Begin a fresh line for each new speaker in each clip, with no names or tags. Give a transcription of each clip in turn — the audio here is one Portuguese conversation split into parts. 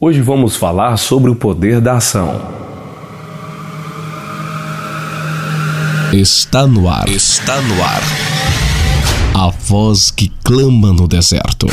Hoje vamos falar sobre o poder da ação.
Está no ar. Está no ar. A voz que clama no deserto.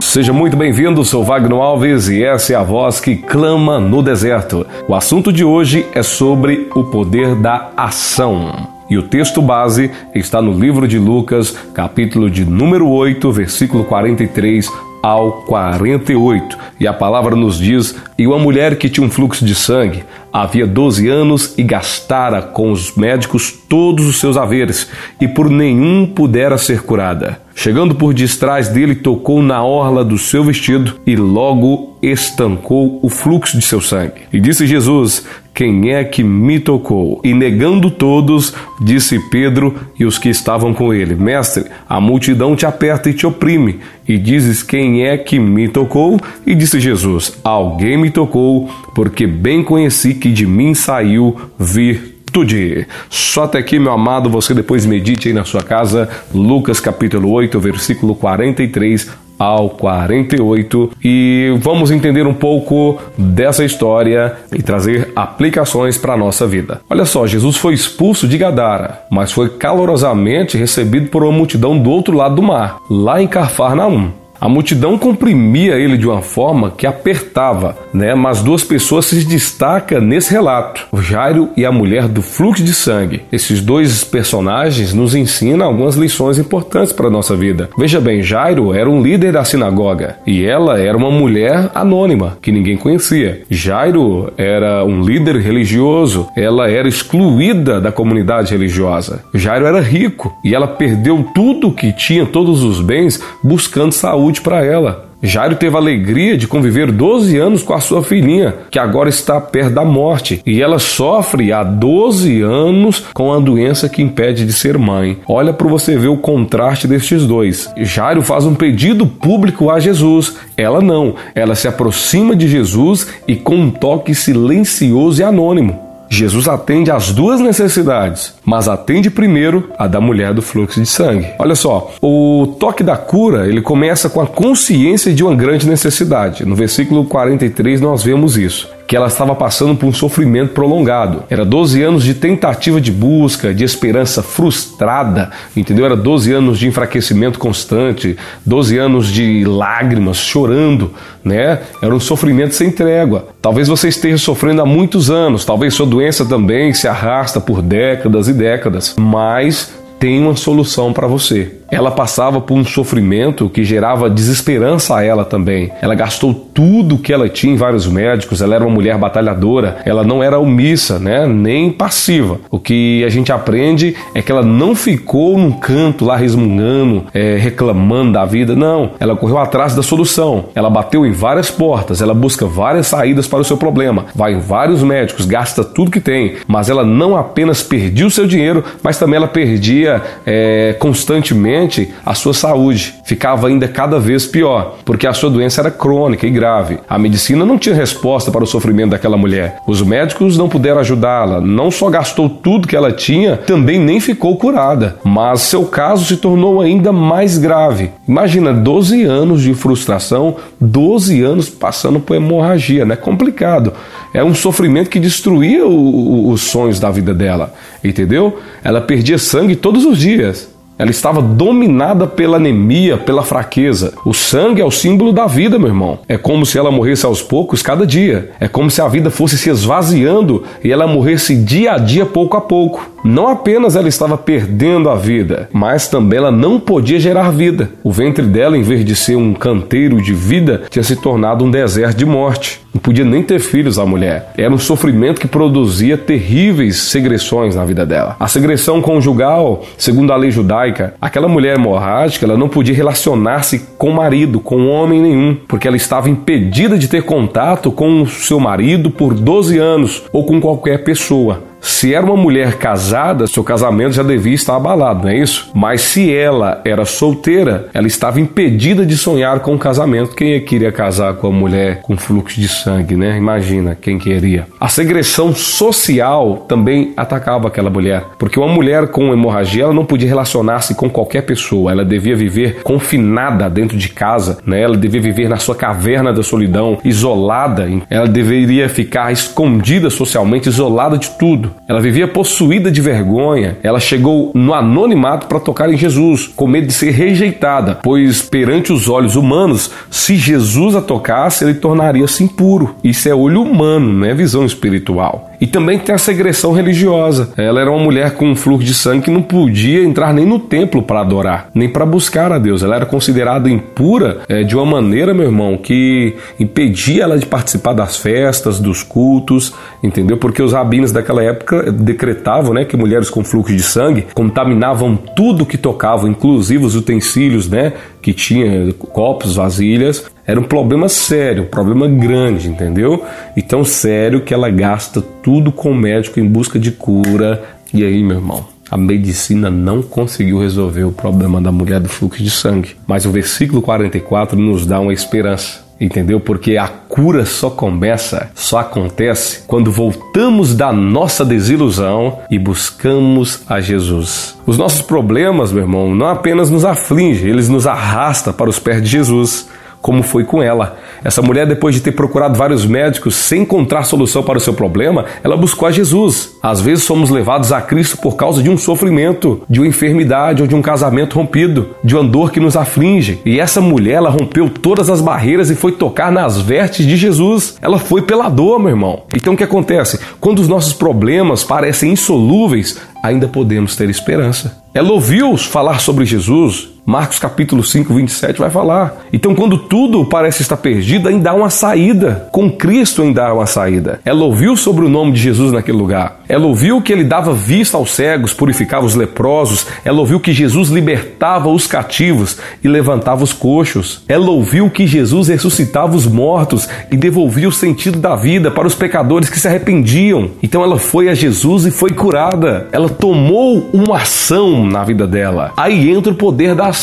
Seja muito bem-vindo, sou Wagner Alves e essa é a voz que clama no deserto. O assunto de hoje é sobre o poder da ação. E o texto base está no livro de Lucas, capítulo de número 8, versículo 43 ao 48. E a palavra nos diz: E uma mulher que tinha um fluxo de sangue havia 12 anos e gastara com os médicos todos os seus haveres, e por nenhum pudera ser curada. Chegando por detrás dele, tocou na orla do seu vestido e logo estancou o fluxo de seu sangue. E disse Jesus: Quem é que me tocou? E negando todos, disse Pedro e os que estavam com ele: Mestre, a multidão te aperta e te oprime. E dizes: Quem é que me tocou? E disse Jesus: Alguém me tocou, porque bem conheci que de mim saiu vir virtude. Só até aqui, meu amado, você depois medite aí na sua casa, Lucas capítulo 8, versículo 43 ao 48 e vamos entender um pouco dessa história e trazer aplicações para a nossa vida. Olha só, Jesus foi expulso de Gadara, mas foi calorosamente recebido por uma multidão do outro lado do mar, lá em Carfarnaum. A multidão comprimia ele de uma forma que apertava, né? Mas duas pessoas se destacam nesse relato: o Jairo e a mulher do fluxo de sangue. Esses dois personagens nos ensinam algumas lições importantes para a nossa vida. Veja bem, Jairo era um líder da sinagoga e ela era uma mulher anônima que ninguém conhecia. Jairo era um líder religioso, ela era excluída da comunidade religiosa. Jairo era rico e ela perdeu tudo que tinha, todos os bens, buscando saúde saúde para ela. Jairo teve a alegria de conviver 12 anos com a sua filhinha, que agora está perto da morte, e ela sofre há 12 anos com a doença que impede de ser mãe. Olha para você ver o contraste destes dois. Jairo faz um pedido público a Jesus, ela não. Ela se aproxima de Jesus e com um toque silencioso e anônimo. Jesus atende às duas necessidades, mas atende primeiro a da mulher do fluxo de sangue. Olha só, o toque da cura, ele começa com a consciência de uma grande necessidade. No versículo 43 nós vemos isso que ela estava passando por um sofrimento prolongado. Era 12 anos de tentativa de busca, de esperança frustrada, entendeu? Era 12 anos de enfraquecimento constante, 12 anos de lágrimas, chorando, né? Era um sofrimento sem trégua. Talvez você esteja sofrendo há muitos anos, talvez sua doença também se arrasta por décadas e décadas, mas tem uma solução para você. Ela passava por um sofrimento que gerava desesperança a ela também. Ela gastou tudo que ela tinha em vários médicos, ela era uma mulher batalhadora, ela não era omissa, né? nem passiva. O que a gente aprende é que ela não ficou num canto lá resmungando, é, reclamando da vida, não. Ela correu atrás da solução. Ela bateu em várias portas, ela busca várias saídas para o seu problema, vai em vários médicos, gasta tudo que tem, mas ela não apenas perdia o seu dinheiro, mas também ela perdia é, constantemente a sua saúde ficava ainda cada vez pior, porque a sua doença era crônica e grave. A medicina não tinha resposta para o sofrimento daquela mulher. Os médicos não puderam ajudá-la, não só gastou tudo que ela tinha, também nem ficou curada. Mas seu caso se tornou ainda mais grave. Imagina 12 anos de frustração, 12 anos passando por hemorragia, né? Complicado. É um sofrimento que destruía o, o, os sonhos da vida dela, entendeu? Ela perdia sangue todos os dias. Ela estava dominada pela anemia, pela fraqueza. O sangue é o símbolo da vida, meu irmão. É como se ela morresse aos poucos cada dia. É como se a vida fosse se esvaziando e ela morresse dia a dia, pouco a pouco. Não apenas ela estava perdendo a vida, mas também ela não podia gerar vida. O ventre dela, em vez de ser um canteiro de vida, tinha se tornado um deserto de morte. Não podia nem ter filhos a mulher. Era um sofrimento que produzia terríveis segressões na vida dela. A segressão conjugal, segundo a lei judaica, aquela mulher hemorrágica, ela não podia relacionar-se com marido, com homem nenhum, porque ela estava impedida de ter contato com o seu marido por 12 anos ou com qualquer pessoa. Se era uma mulher casada, seu casamento já devia estar abalado, não é isso? Mas se ela era solteira, ela estava impedida de sonhar com o casamento. Quem é queria casar com uma mulher com fluxo de sangue, né? Imagina quem queria. A segressão social também atacava aquela mulher, porque uma mulher com hemorragia ela não podia relacionar-se com qualquer pessoa, ela devia viver confinada dentro de casa, né? Ela devia viver na sua caverna da solidão, isolada, ela deveria ficar escondida socialmente, isolada de tudo. Ela vivia possuída de vergonha, ela chegou no anonimato para tocar em Jesus, com medo de ser rejeitada, pois perante os olhos humanos, se Jesus a tocasse, ele tornaria-se impuro. Isso é olho humano, não é visão espiritual. E também tem a segressão religiosa. Ela era uma mulher com um fluxo de sangue que não podia entrar nem no templo para adorar, nem para buscar a Deus. Ela era considerada impura é, de uma maneira, meu irmão, que impedia ela de participar das festas, dos cultos, entendeu? Porque os rabinos daquela época decretavam né, que mulheres com fluxo de sangue contaminavam tudo que tocavam, inclusive os utensílios, né? Que tinha copos, vasilhas, era um problema sério, um problema grande, entendeu? E tão sério que ela gasta tudo com o médico em busca de cura. E aí, meu irmão, a medicina não conseguiu resolver o problema da mulher do fluxo de sangue. Mas o versículo 44 nos dá uma esperança. Entendeu? Porque a cura só começa, só acontece quando voltamos da nossa desilusão e buscamos a Jesus. Os nossos problemas, meu irmão, não apenas nos afligem, eles nos arrastam para os pés de Jesus como foi com ela. Essa mulher, depois de ter procurado vários médicos sem encontrar solução para o seu problema, ela buscou a Jesus. Às vezes somos levados a Cristo por causa de um sofrimento, de uma enfermidade ou de um casamento rompido, de uma dor que nos aflige. E essa mulher, ela rompeu todas as barreiras e foi tocar nas vestes de Jesus. Ela foi pela dor, meu irmão. Então o que acontece? Quando os nossos problemas parecem insolúveis, ainda podemos ter esperança. Ela ouviu falar sobre Jesus, Marcos capítulo 5, 27 vai falar. Então, quando tudo parece estar perdido, ainda há uma saída. Com Cristo ainda há uma saída. Ela ouviu sobre o nome de Jesus naquele lugar. Ela ouviu que ele dava vista aos cegos, purificava os leprosos. Ela ouviu que Jesus libertava os cativos e levantava os coxos. Ela ouviu que Jesus ressuscitava os mortos e devolvia o sentido da vida para os pecadores que se arrependiam. Então ela foi a Jesus e foi curada. Ela tomou uma ação na vida dela. Aí entra o poder da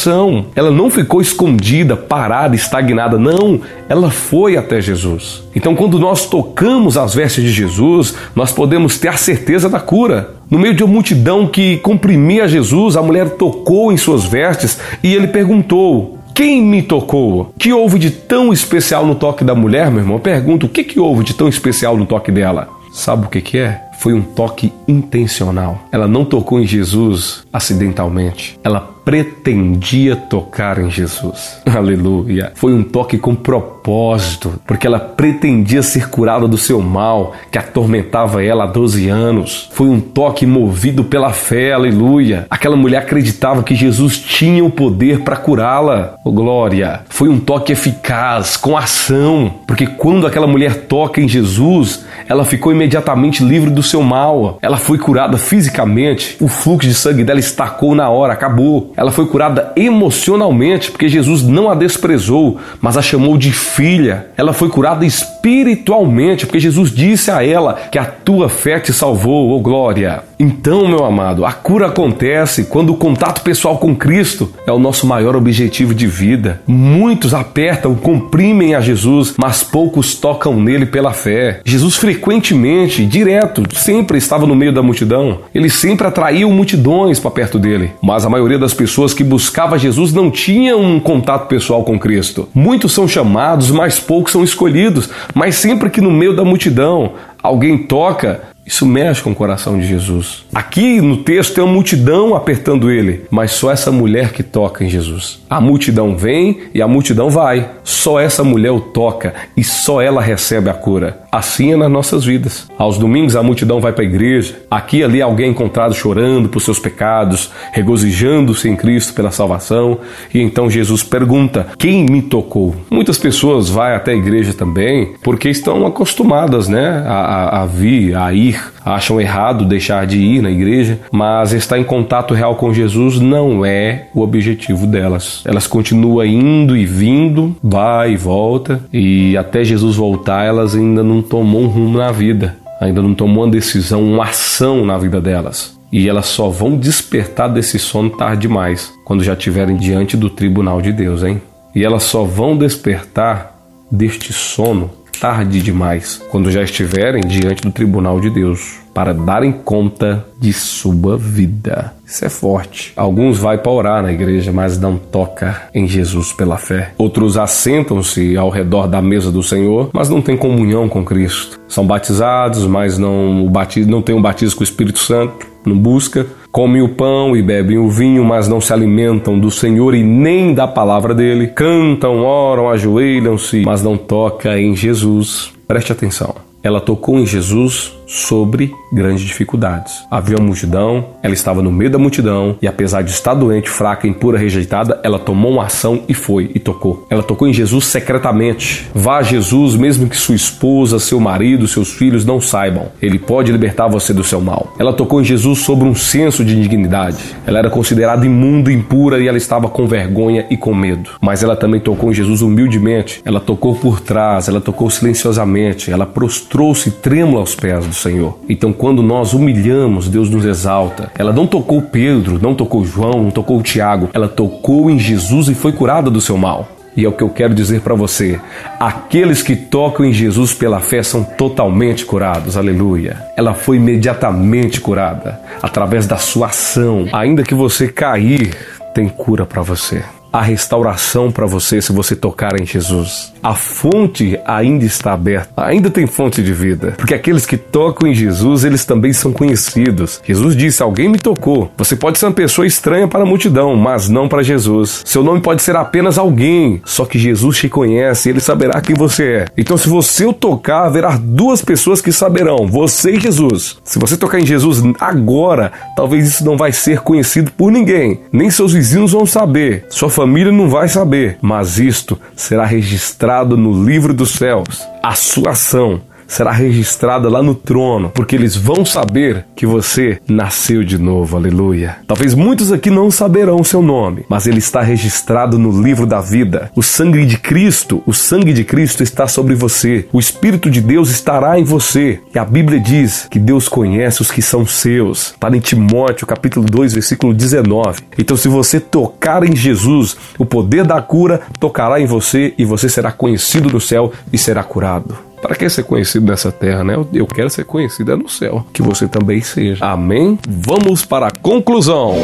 Ela não ficou escondida, parada, estagnada. Não, ela foi até Jesus. Então, quando nós tocamos as vestes de Jesus, nós podemos ter a certeza da cura. No meio de uma multidão que comprimia Jesus, a mulher tocou em suas vestes e ele perguntou: quem me tocou? Que houve de tão especial no toque da mulher, meu irmão? Pergunto: o que, que houve de tão especial no toque dela? Sabe o que, que é? Foi um toque intencional. Ela não tocou em Jesus acidentalmente. Ela pretendia tocar em Jesus. Aleluia. Foi um toque com propósito, porque ela pretendia ser curada do seu mal que atormentava ela há 12 anos. Foi um toque movido pela fé. Aleluia. Aquela mulher acreditava que Jesus tinha o poder para curá-la. Oh, glória. Foi um toque eficaz, com ação, porque quando aquela mulher toca em Jesus, ela ficou imediatamente livre do seu mal. Ela foi curada fisicamente. O fluxo de sangue dela estacou na hora, acabou. Ela foi curada emocionalmente, porque Jesus não a desprezou, mas a chamou de filha. Ela foi curada espiritualmente, porque Jesus disse a ela que a tua fé te salvou, oh glória. Então, meu amado, a cura acontece quando o contato pessoal com Cristo é o nosso maior objetivo de vida. Muitos apertam, comprimem a Jesus, mas poucos tocam nele pela fé. Jesus frequentemente, direto, sempre estava no meio da multidão. Ele sempre atraía multidões para perto dele, mas a maioria das pessoas que buscava Jesus não tinham um contato pessoal com Cristo. Muitos são chamados, mas poucos são escolhidos. Mas sempre que no meio da multidão alguém toca, isso mexe com o coração de Jesus. Aqui no texto tem uma multidão apertando ele, mas só essa mulher que toca em Jesus. A multidão vem e a multidão vai. Só essa mulher o toca e só ela recebe a cura. Assim é nas nossas vidas. Aos domingos a multidão vai para a igreja. Aqui e ali alguém é encontrado chorando por seus pecados, regozijando-se em Cristo pela salvação. E então Jesus pergunta: Quem me tocou? Muitas pessoas vão até a igreja também porque estão acostumadas, né, a, a, a vir, a ir ir, acham errado deixar de ir na igreja, mas estar em contato real com Jesus não é o objetivo delas. Elas continuam indo e vindo, vai e volta, e até Jesus voltar, elas ainda não tomam um rumo na vida ainda não tomou uma decisão, uma ação na vida delas. E elas só vão despertar desse sono tarde demais, quando já estiverem diante do tribunal de Deus, hein? E elas só vão despertar deste sono tarde demais, quando já estiverem diante do tribunal de Deus, para darem conta de sua vida. Isso é forte. Alguns vai para orar na igreja, mas não toca em Jesus pela fé. Outros assentam-se ao redor da mesa do Senhor, mas não têm comunhão com Cristo. São batizados, mas não, o batismo, não têm um batismo com o Espírito Santo, não busca. Comem o pão e bebem o vinho, mas não se alimentam do Senhor e nem da palavra dele. Cantam, oram, ajoelham-se, mas não toca em Jesus. Preste atenção. Ela tocou em Jesus sobre grandes dificuldades. Havia uma multidão, ela estava no meio da multidão e apesar de estar doente, fraca, impura, rejeitada, ela tomou uma ação e foi e tocou. Ela tocou em Jesus secretamente. Vá a Jesus, mesmo que sua esposa, seu marido, seus filhos não saibam. Ele pode libertar você do seu mal. Ela tocou em Jesus sobre um senso de indignidade. Ela era considerada imunda, impura e ela estava com vergonha e com medo. Mas ela também tocou em Jesus humildemente. Ela tocou por trás, ela tocou silenciosamente, ela prostrou-se trêmula aos pés do Senhor. Então, quando nós humilhamos, Deus nos exalta. Ela não tocou Pedro, não tocou João, não tocou Tiago. Ela tocou em Jesus e foi curada do seu mal. E é o que eu quero dizer para você: aqueles que tocam em Jesus pela fé são totalmente curados, aleluia. Ela foi imediatamente curada através da sua ação. Ainda que você cair, tem cura para você a restauração para você se você tocar em Jesus. A fonte ainda está aberta, ainda tem fonte de vida, porque aqueles que tocam em Jesus, eles também são conhecidos. Jesus disse: Alguém me tocou. Você pode ser uma pessoa estranha para a multidão, mas não para Jesus. Seu nome pode ser apenas alguém, só que Jesus te conhece, ele saberá quem você é. Então, se você o tocar, haverá duas pessoas que saberão: você e Jesus. Se você tocar em Jesus agora, talvez isso não vai ser conhecido por ninguém, nem seus vizinhos vão saber. Sua família família não vai saber, mas isto será registrado no livro dos céus. A sua ação será registrada lá no trono, porque eles vão saber que você nasceu de novo. Aleluia. Talvez muitos aqui não saberão o seu nome, mas ele está registrado no livro da vida. O sangue de Cristo, o sangue de Cristo está sobre você. O Espírito de Deus estará em você. E a Bíblia diz que Deus conhece os que são seus. Está em Timóteo, capítulo 2, versículo 19. Então, se você tocar em Jesus, o poder da cura tocará em você e você será conhecido no céu e será curado. Para que ser conhecido nessa terra, né? Eu quero ser conhecido é no céu. Que você também seja. Amém? Vamos para a conclusão.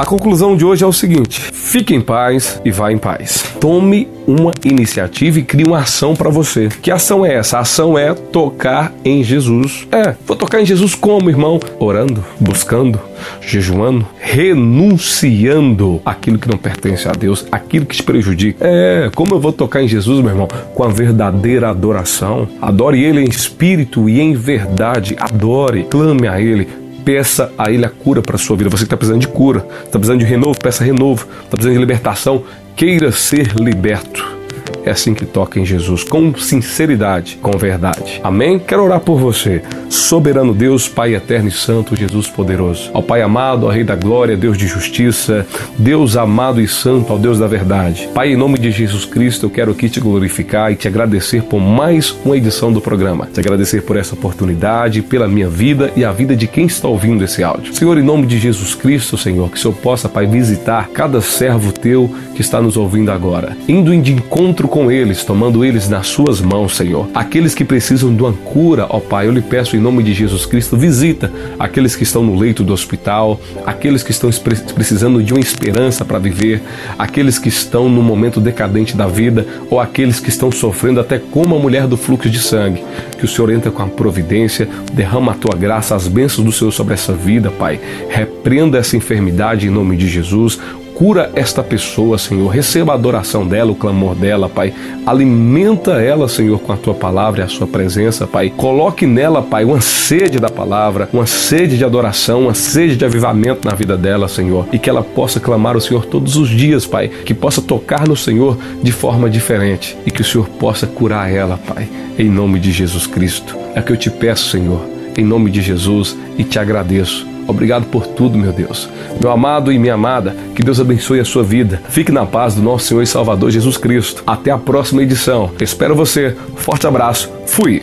A conclusão de hoje é o seguinte: fique em paz e vá em paz. Tome uma iniciativa e crie uma ação para você. Que ação é essa? A ação é tocar em Jesus. É, vou tocar em Jesus como, irmão? Orando, buscando, jejuando, renunciando aquilo que não pertence a Deus, aquilo que te prejudica. É, como eu vou tocar em Jesus, meu irmão? Com a verdadeira adoração. Adore Ele em espírito e em verdade. Adore, clame a Ele peça a Ele a cura para a sua vida. Você que está precisando de cura, está precisando de renovo, peça renovo, está precisando de libertação, queira ser liberto. É assim que toca em Jesus, com sinceridade, com verdade. Amém? Quero orar por você. Soberano Deus, Pai eterno e santo, Jesus poderoso. Ao Pai amado, ao Rei da glória, Deus de justiça, Deus amado e santo, ao Deus da verdade. Pai, em nome de Jesus Cristo, eu quero aqui te glorificar e te agradecer por mais uma edição do programa. Te agradecer por essa oportunidade, pela minha vida e a vida de quem está ouvindo esse áudio. Senhor, em nome de Jesus Cristo, Senhor, que o Senhor possa, Pai, visitar cada servo teu que está nos ouvindo agora, indo de encontro com eles, tomando eles nas suas mãos, Senhor. Aqueles que precisam de uma cura, ó Pai, eu lhe peço em nome de Jesus Cristo, visita aqueles que estão no leito do hospital, aqueles que estão precisando de uma esperança para viver, aqueles que estão no momento decadente da vida ou aqueles que estão sofrendo até como a mulher do fluxo de sangue. Que o Senhor entra com a providência, derrama a tua graça, as bênçãos do Senhor sobre essa vida, Pai. Repreenda essa enfermidade em nome de Jesus Cura esta pessoa, Senhor. Receba a adoração dela, o clamor dela, Pai. Alimenta ela, Senhor, com a tua palavra e a sua presença, Pai. Coloque nela, Pai, uma sede da palavra, uma sede de adoração, uma sede de avivamento na vida dela, Senhor. E que ela possa clamar o Senhor todos os dias, Pai. Que possa tocar no Senhor de forma diferente. E que o Senhor possa curar ela, Pai. Em nome de Jesus Cristo. É que eu te peço, Senhor. Em nome de Jesus. E te agradeço Obrigado por tudo, meu Deus. Meu amado e minha amada, que Deus abençoe a sua vida. Fique na paz do nosso Senhor e Salvador Jesus Cristo. Até a próxima edição. Espero você. Forte abraço. Fui.